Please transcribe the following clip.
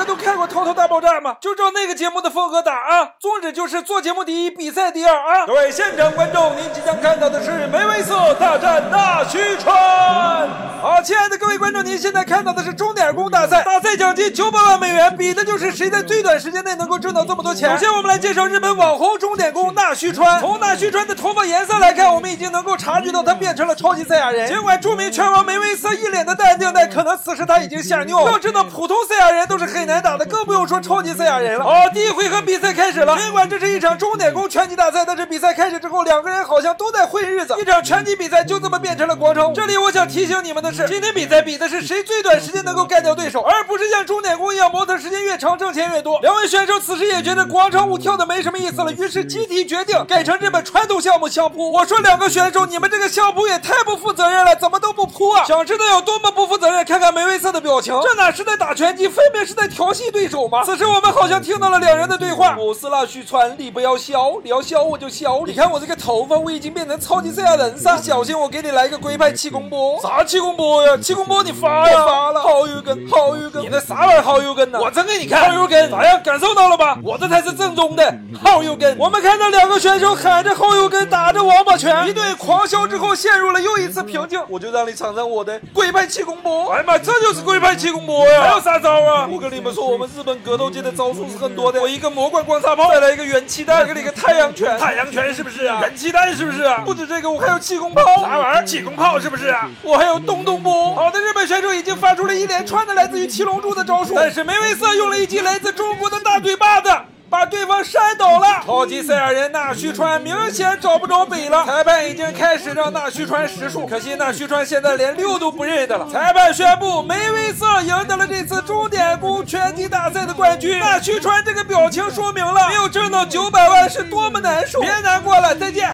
个都看过《头头大爆炸》吗？就照那个节目的风格打啊！宗旨就是做节目第一，比赛第二啊！各位现场观众，您即将看到的是梅威瑟大战纳虚川。好，亲爱的各位观众，您现在看到的是钟点工大赛，大赛奖金九百万美元，比的就是谁在最短时间内能够挣到这么多钱。首先，我们来介绍日本网红钟点工纳须川。从纳须川的头发颜色来看，我们已经能够察觉到他变成了超级赛亚人。尽管著名拳王梅威瑟一脸的淡定，但可能此时他已经吓尿了。要知道，普通赛亚人都是很难打的，更不用说超级赛亚人了。好，第一回合比赛开始了。尽管这是一场钟点工拳击大赛，但是比赛开始之后，两个人好像都在混日子。一场拳击比赛就这么变成了广场舞。这里我想提醒你们的是，今天比赛比的是谁最短时间能够干掉对手，而不是像钟点工一样，模特时间越长挣钱越多。两位选手此时也觉得广场舞跳的没什么意思了，于是集体决定改成日本传统项目相扑。我说两个选手，你们这个相扑也太不负责任了，怎么都不扑啊？想知道有多么不负责任？看看梅威瑟的表情，这哪是在打拳击，分明是在调戏对手吗？此时我们好像听到了两人的对话。我是那须川，你不要削，你要笑我就削你。看我这个头发，我已经变成超级赛亚人了！小心我给你来个龟派气功波。啥气功波呀？气功波你发呀？发了。好油根，好油根。你那啥玩意儿好油根呢？我真给你看。好油根，咋样？感受到了吧？我这才是正宗的好油根。我们看到两个选手喊着好油根，打着王八拳，一顿狂削之后，陷入了又一次平静。我就让你尝尝我的龟派气功波。哎呀妈，这就是龟派气功波呀！还有啥招啊？我跟你们说，我们日本格斗界的招数是很多的。我一个魔怪光叉炮，再来一个元气弹，给你个太阳拳。太阳拳是不是啊？元气弹是不是啊？不止这个，我还有气功炮。啥玩意儿？气功炮是不是啊？我还有东东波。好的，日本选手已经发出了一连串的来自于七龙珠的招数，但是梅威瑟用了一记来自中国的大嘴巴超级赛亚人纳须川明显找不着北了。裁判已经开始让纳须川识数，可惜纳须川现在连六都不认得了。裁判宣布梅威瑟赢得了这次终点攻拳击大赛的冠军。纳须川这个表情说明了没有挣到九百万是多么难受。别难过了，再见。